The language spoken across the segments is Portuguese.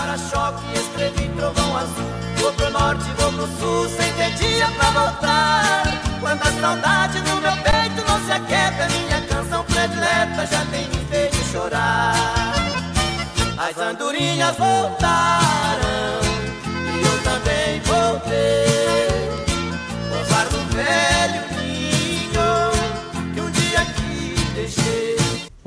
para-choque, escrevi trovão azul. Vou pro norte, vou pro sul, sem ter dia pra voltar. Quando a saudade no meu peito não se aquieta, minha canção predileta já tem me feito chorar. As andorinhas voltaram e eu também voltei. Gozar do velho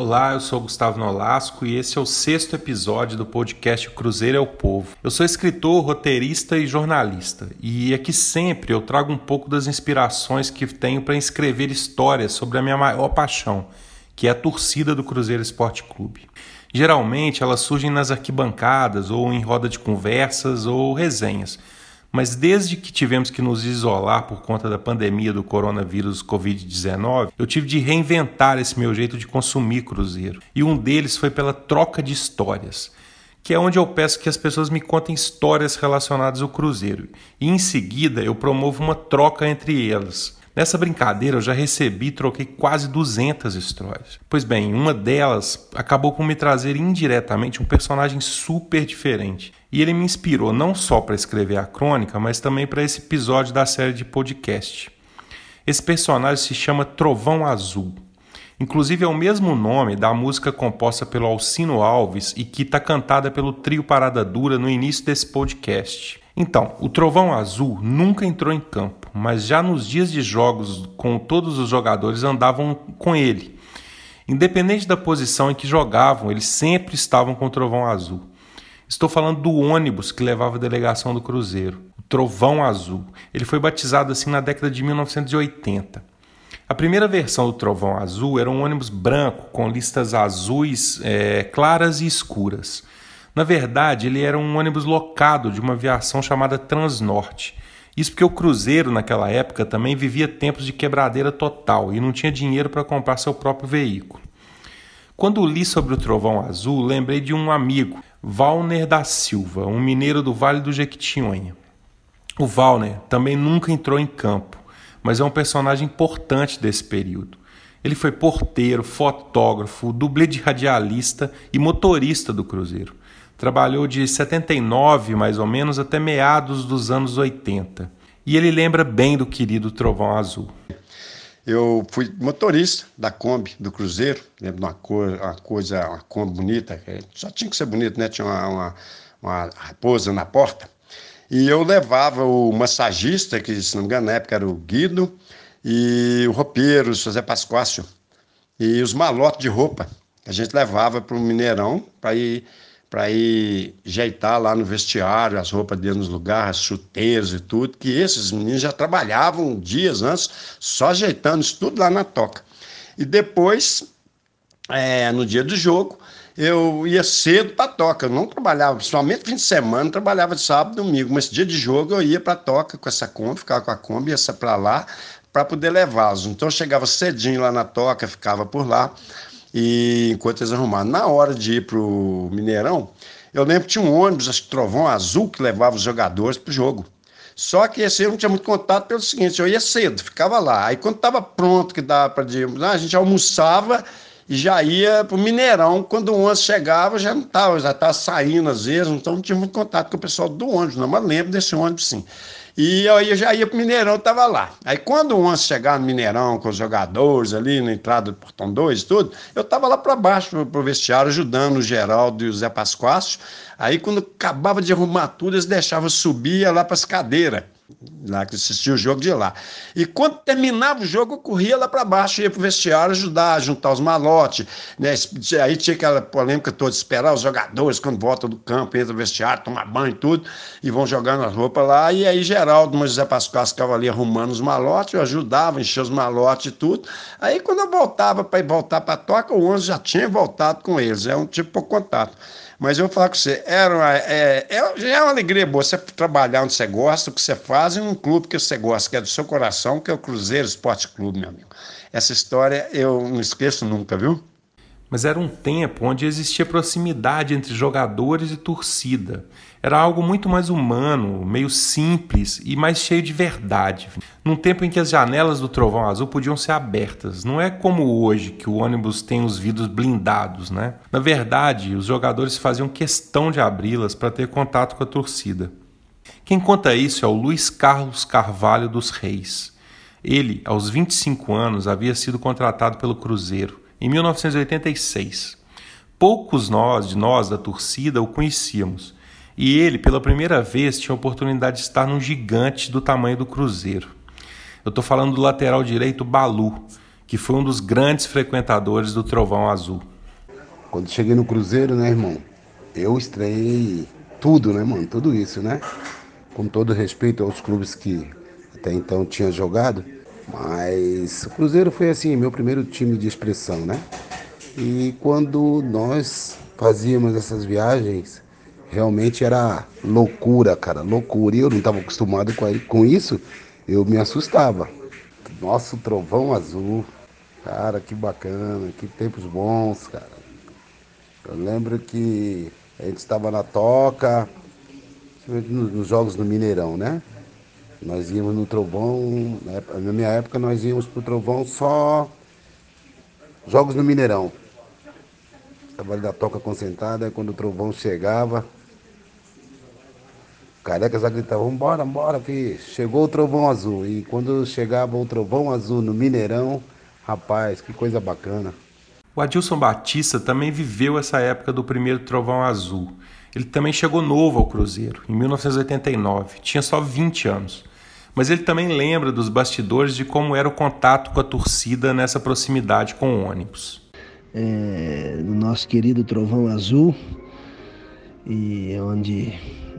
Olá, eu sou Gustavo Nolasco e esse é o sexto episódio do podcast Cruzeiro é o Povo. Eu sou escritor, roteirista e jornalista e aqui sempre eu trago um pouco das inspirações que tenho para escrever histórias sobre a minha maior paixão, que é a torcida do Cruzeiro Esporte Clube. Geralmente elas surgem nas arquibancadas ou em roda de conversas ou resenhas. Mas desde que tivemos que nos isolar por conta da pandemia do coronavírus Covid-19, eu tive de reinventar esse meu jeito de consumir Cruzeiro. E um deles foi pela troca de histórias, que é onde eu peço que as pessoas me contem histórias relacionadas ao Cruzeiro. E em seguida eu promovo uma troca entre elas. Nessa brincadeira eu já recebi e troquei quase 200 histórias. Pois bem, uma delas acabou por me trazer indiretamente um personagem super diferente. E ele me inspirou não só para escrever a crônica, mas também para esse episódio da série de podcast. Esse personagem se chama Trovão Azul. Inclusive é o mesmo nome da música composta pelo Alcino Alves e que está cantada pelo trio Parada Dura no início desse podcast. Então, o Trovão Azul nunca entrou em campo, mas já nos dias de jogos com todos os jogadores andavam com ele. Independente da posição em que jogavam, eles sempre estavam com o Trovão Azul. Estou falando do ônibus que levava a delegação do Cruzeiro, o Trovão Azul. Ele foi batizado assim na década de 1980. A primeira versão do Trovão Azul era um ônibus branco com listas azuis é, claras e escuras. Na verdade, ele era um ônibus locado de uma aviação chamada Transnorte. Isso porque o Cruzeiro, naquela época, também vivia tempos de quebradeira total e não tinha dinheiro para comprar seu próprio veículo. Quando li sobre o Trovão Azul, lembrei de um amigo, Valner da Silva, um mineiro do Vale do Jequitinhonha. O Valner também nunca entrou em campo, mas é um personagem importante desse período. Ele foi porteiro, fotógrafo, dublê de radialista e motorista do Cruzeiro. Trabalhou de 79, mais ou menos, até meados dos anos 80. E ele lembra bem do querido Trovão Azul. Eu fui motorista da Kombi do Cruzeiro, lembro de uma, cor, uma coisa, uma Kombi bonita, só tinha que ser bonito, né? Tinha uma, uma, uma raposa na porta. E eu levava o massagista, que se não me engano na época era o Guido, e o roupeiro, o José Pascoácio, e os malotes de roupa. A gente levava para o Mineirão para ir para ir ajeitar lá no vestiário as roupas dentro dos lugares, chuteiros e tudo, que esses meninos já trabalhavam dias antes, só ajeitando isso tudo lá na toca. E depois, é, no dia do jogo, eu ia cedo para a toca, eu não trabalhava, principalmente fim de semana, trabalhava de sábado e domingo, mas dia de jogo eu ia para a toca com essa Kombi, ficava com a Kombi, ia para lá, para poder levá-los. Então eu chegava cedinho lá na toca, ficava por lá, e enquanto eles arrumavam. Na hora de ir para o Mineirão, eu lembro que tinha um ônibus, acho que Trovão Azul, que levava os jogadores para o jogo. Só que esse eu não tinha muito contato pelo seguinte, eu ia cedo, ficava lá. Aí quando estava pronto, que dava para ir, a gente almoçava e já ia para o Mineirão. Quando o ônibus chegava, já não estava, já estava saindo às vezes, então não tinha muito contato com o pessoal do ônibus, não, mas lembro desse ônibus sim. E aí eu já ia pro Mineirão, tava lá. Aí quando o Onça chegar no Mineirão com os jogadores ali na entrada do Portão 2 e tudo, eu tava lá para baixo pro, vestiário ajudando o Geraldo e o Zé Pascoácio. Aí quando acabava de arrumar tudo, eles deixavam subir lá para as cadeiras lá que assistia o jogo de lá. E quando terminava o jogo, eu corria lá para baixo, ia para o vestiário ajudar juntar os malotes. Né? Aí tinha aquela polêmica toda, esperar os jogadores quando voltam do campo, entra no vestiário, tomar banho e tudo, e vão jogando as roupas lá. E aí Geraldo, mas José Pascoal ficava ali arrumando os malotes, eu ajudava, encher os malotes e tudo. Aí quando eu voltava para ir voltar para toca, o 11 já tinha voltado com eles, é um tipo por contato. Mas eu vou falar com você, era uma, é, é, é uma alegria boa você trabalhar onde você gosta, o que você faz, em um clube que você gosta, que é do seu coração, que é o Cruzeiro Esporte Clube, meu amigo. Essa história eu não esqueço nunca, viu? mas era um tempo onde existia proximidade entre jogadores e torcida. Era algo muito mais humano, meio simples e mais cheio de verdade. Num tempo em que as janelas do Trovão Azul podiam ser abertas. Não é como hoje, que o ônibus tem os vidros blindados, né? Na verdade, os jogadores faziam questão de abri-las para ter contato com a torcida. Quem conta isso é o Luiz Carlos Carvalho dos Reis. Ele, aos 25 anos, havia sido contratado pelo Cruzeiro em 1986. Poucos nós, de nós da torcida, o conhecíamos e ele, pela primeira vez, tinha a oportunidade de estar num gigante do tamanho do Cruzeiro. Eu estou falando do lateral direito Balu, que foi um dos grandes frequentadores do Trovão Azul. Quando cheguei no Cruzeiro, né, irmão? Eu estreiei tudo, né, mano? Tudo isso, né? Com todo respeito aos clubes que até então tinha jogado, mas o Cruzeiro foi assim, meu primeiro time de expressão, né? E quando nós fazíamos essas viagens, realmente era loucura, cara, loucura. E eu não estava acostumado com isso, eu me assustava. Nosso trovão azul, cara, que bacana, que tempos bons, cara. Eu lembro que a gente estava na toca, nos jogos do Mineirão, né? Nós íamos no Trovão, na minha época nós íamos pro Trovão só jogos no Mineirão. Ali da toca concentrada, quando o Trovão chegava, Careca já gritava, vambora, vambora, que chegou o trovão azul. E quando chegava o trovão azul no Mineirão, rapaz, que coisa bacana. O Adilson Batista também viveu essa época do primeiro trovão azul. Ele também chegou novo ao Cruzeiro, em 1989, tinha só 20 anos. Mas ele também lembra dos bastidores de como era o contato com a torcida nessa proximidade com o ônibus. É, no nosso querido Trovão Azul, e onde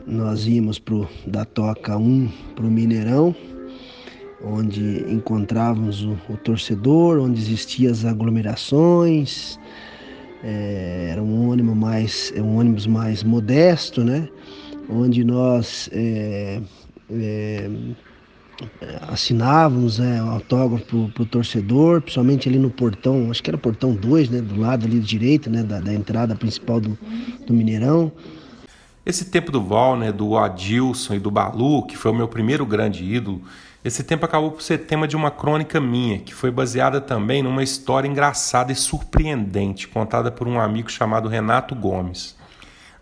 nós íamos pro, da Toca 1 para o Mineirão, onde encontrávamos o, o, torcedor, onde existiam as aglomerações. É, era um ônibus mais, é um ônibus mais modesto, né? Onde nós é, é, assinávamos é, o autógrafo para o torcedor, principalmente ali no portão, acho que era portão 2, né? Do lado ali direito, né? Da, da entrada principal do, do Mineirão. Esse tempo do Val, né, do Adilson e do Balu, que foi o meu primeiro grande ídolo, esse tempo acabou por ser tema de uma crônica minha, que foi baseada também numa história engraçada e surpreendente, contada por um amigo chamado Renato Gomes.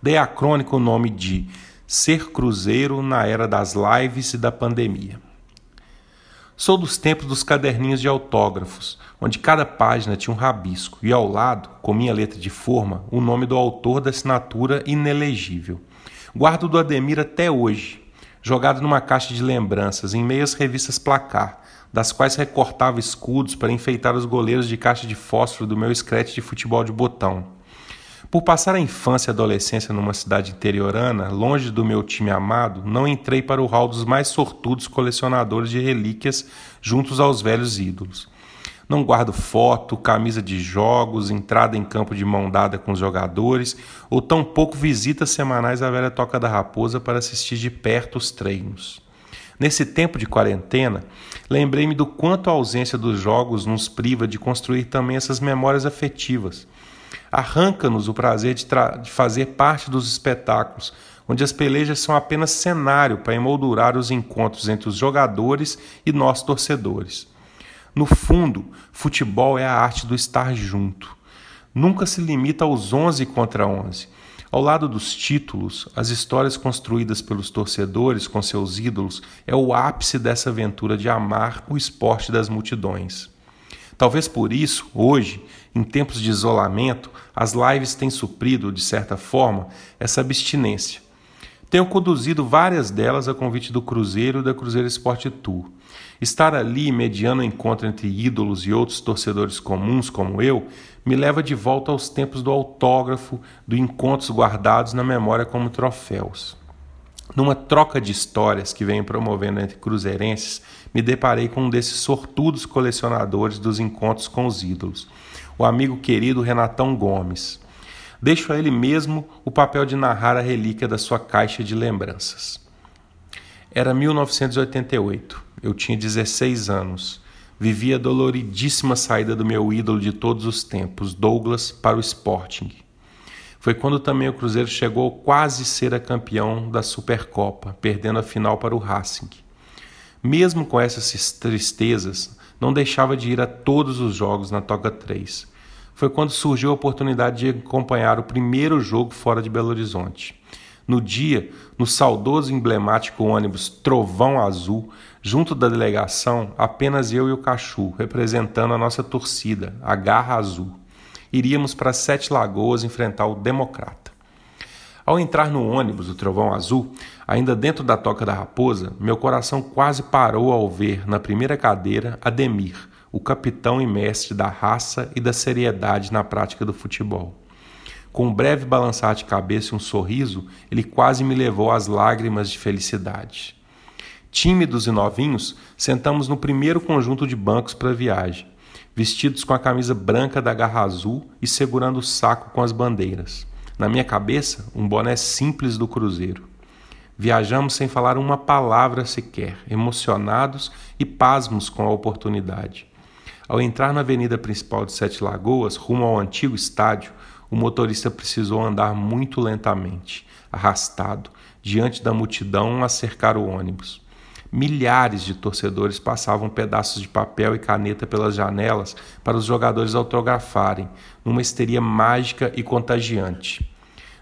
Dei à crônica o nome de Ser Cruzeiro na Era das Lives e da Pandemia. Sou dos tempos dos caderninhos de autógrafos, onde cada página tinha um rabisco e ao lado, com minha letra de forma, o nome do autor da assinatura inelegível. Guardo do Ademir até hoje, jogado numa caixa de lembranças em meio às revistas placar, das quais recortava escudos para enfeitar os goleiros de caixa de fósforo do meu escrete de futebol de botão. Por passar a infância e adolescência numa cidade interiorana, longe do meu time amado, não entrei para o hall dos mais sortudos colecionadores de relíquias juntos aos velhos ídolos. Não guardo foto, camisa de jogos, entrada em campo de mão dada com os jogadores, ou tampouco visitas semanais à velha Toca da Raposa para assistir de perto os treinos. Nesse tempo de quarentena, lembrei-me do quanto a ausência dos jogos nos priva de construir também essas memórias afetivas. Arranca-nos o prazer de, de fazer parte dos espetáculos, onde as pelejas são apenas cenário para emoldurar os encontros entre os jogadores e nós torcedores. No fundo, futebol é a arte do estar junto. Nunca se limita aos 11 contra 11. Ao lado dos títulos, as histórias construídas pelos torcedores com seus ídolos é o ápice dessa aventura de amar o esporte das multidões. Talvez por isso, hoje, em tempos de isolamento, as lives têm suprido, de certa forma, essa abstinência. Tenho conduzido várias delas a convite do Cruzeiro e da Cruzeiro Esporte Tour. Estar ali, mediando o encontro entre ídolos e outros torcedores comuns como eu, me leva de volta aos tempos do autógrafo, do encontros guardados na memória como troféus. Numa troca de histórias que venho promovendo entre cruzeirenses, me deparei com um desses sortudos colecionadores dos encontros com os ídolos, o amigo querido Renatão Gomes. Deixo a ele mesmo o papel de narrar a relíquia da sua caixa de lembranças. Era 1988. Eu tinha 16 anos. vivi a doloridíssima saída do meu ídolo de todos os tempos, Douglas, para o Sporting. Foi quando também o Cruzeiro chegou quase ser a campeão da Supercopa, perdendo a final para o Racing. Mesmo com essas tristezas, não deixava de ir a todos os jogos na Toca 3. Foi quando surgiu a oportunidade de acompanhar o primeiro jogo fora de Belo Horizonte. No dia, no saudoso e emblemático ônibus Trovão Azul, junto da delegação, apenas eu e o Cachu, representando a nossa torcida, a Garra Azul. Iríamos para Sete Lagoas enfrentar o Democrata. Ao entrar no ônibus do Trovão Azul, ainda dentro da Toca da Raposa, meu coração quase parou ao ver, na primeira cadeira, Ademir, o capitão e mestre da raça e da seriedade na prática do futebol. Com um breve balançar de cabeça e um sorriso, ele quase me levou às lágrimas de felicidade. Tímidos e novinhos, sentamos no primeiro conjunto de bancos para a viagem, vestidos com a camisa branca da garra azul e segurando o saco com as bandeiras. Na minha cabeça, um boné simples do Cruzeiro. Viajamos sem falar uma palavra sequer, emocionados e pasmos com a oportunidade. Ao entrar na avenida principal de Sete Lagoas, rumo ao antigo estádio, o motorista precisou andar muito lentamente, arrastado, diante da multidão a cercar o ônibus. Milhares de torcedores passavam pedaços de papel e caneta pelas janelas para os jogadores autografarem, numa histeria mágica e contagiante.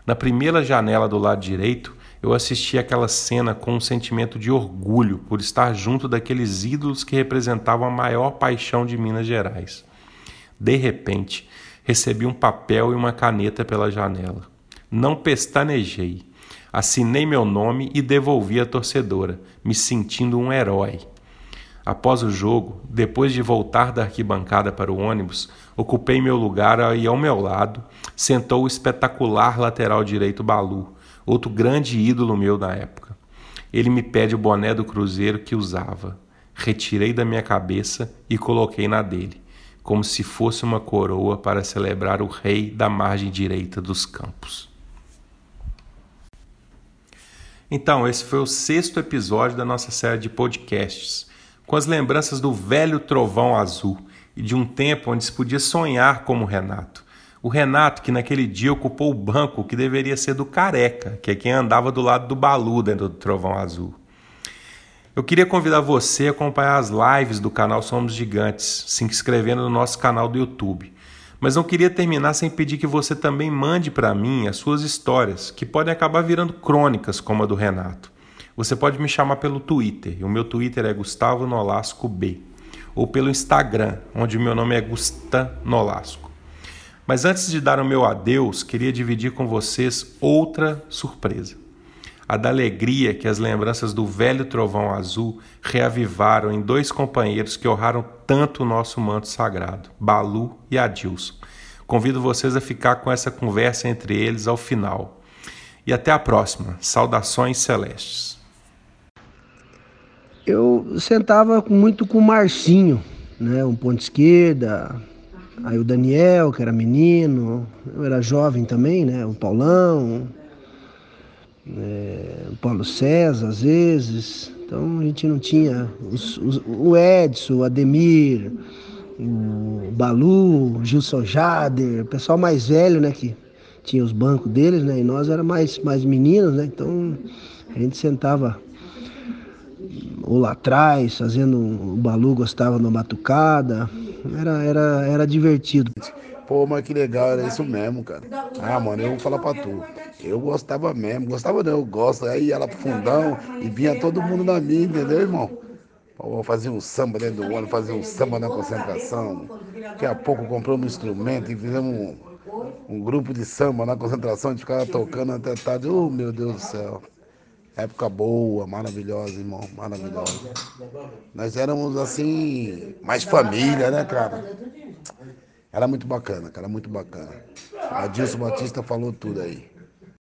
Na primeira janela do lado direito, eu assisti aquela cena com um sentimento de orgulho por estar junto daqueles ídolos que representavam a maior paixão de Minas Gerais. De repente, recebi um papel e uma caneta pela janela. Não pestanejei. Assinei meu nome e devolvi a torcedora, me sentindo um herói. Após o jogo, depois de voltar da arquibancada para o ônibus, ocupei meu lugar e ao meu lado sentou o espetacular lateral direito Balu, outro grande ídolo meu na época. Ele me pede o boné do Cruzeiro que usava. Retirei da minha cabeça e coloquei na dele como se fosse uma coroa para celebrar o rei da margem direita dos campos. Então, esse foi o sexto episódio da nossa série de podcasts, com as lembranças do velho trovão azul e de um tempo onde se podia sonhar como Renato. O Renato que naquele dia ocupou o banco que deveria ser do Careca, que é quem andava do lado do Balu dentro do trovão azul. Eu queria convidar você a acompanhar as lives do canal Somos Gigantes, se inscrevendo no nosso canal do YouTube. Mas não queria terminar sem pedir que você também mande para mim as suas histórias, que podem acabar virando crônicas como a do Renato. Você pode me chamar pelo Twitter, o meu Twitter é Gustavo Nolasco B, ou pelo Instagram, onde o meu nome é Gusta Nolasco. Mas antes de dar o meu adeus, queria dividir com vocês outra surpresa a da alegria que as lembranças do velho trovão azul reavivaram em dois companheiros que honraram tanto o nosso manto sagrado, Balu e Adilson. Convido vocês a ficar com essa conversa entre eles ao final. E até a próxima. Saudações celestes. Eu sentava muito com o Marcinho, né, um ponto esquerda, aí o Daniel, que era menino, eu era jovem também, né, o Paulão, é, o Paulo César, às vezes. Então a gente não tinha os, os, o Edson, o Ademir, o Balu, o Gilson Jader, o pessoal mais velho, né, que tinha os bancos deles, né, e nós era mais, mais meninos, né, então a gente sentava ou lá atrás, fazendo, o Balu gostava de uma batucada, era, era, era divertido. Pô, mas que legal, era isso mesmo, cara. Ah, mano, eu vou falar pra tu. Eu gostava mesmo, gostava não, eu gosto. Aí ia lá pro fundão e vinha todo mundo na minha, entendeu, irmão? Pô, fazia um samba dentro do ano, fazia um samba na concentração. Daqui a pouco compramos um instrumento e fizemos um, um grupo de samba na concentração, a gente ficava tocando até tarde. Oh, meu Deus do céu. Época boa, maravilhosa, irmão, maravilhosa. Nós éramos assim, mais família, né, cara? Era muito bacana, cara, muito bacana. Adilson Batista falou tudo aí.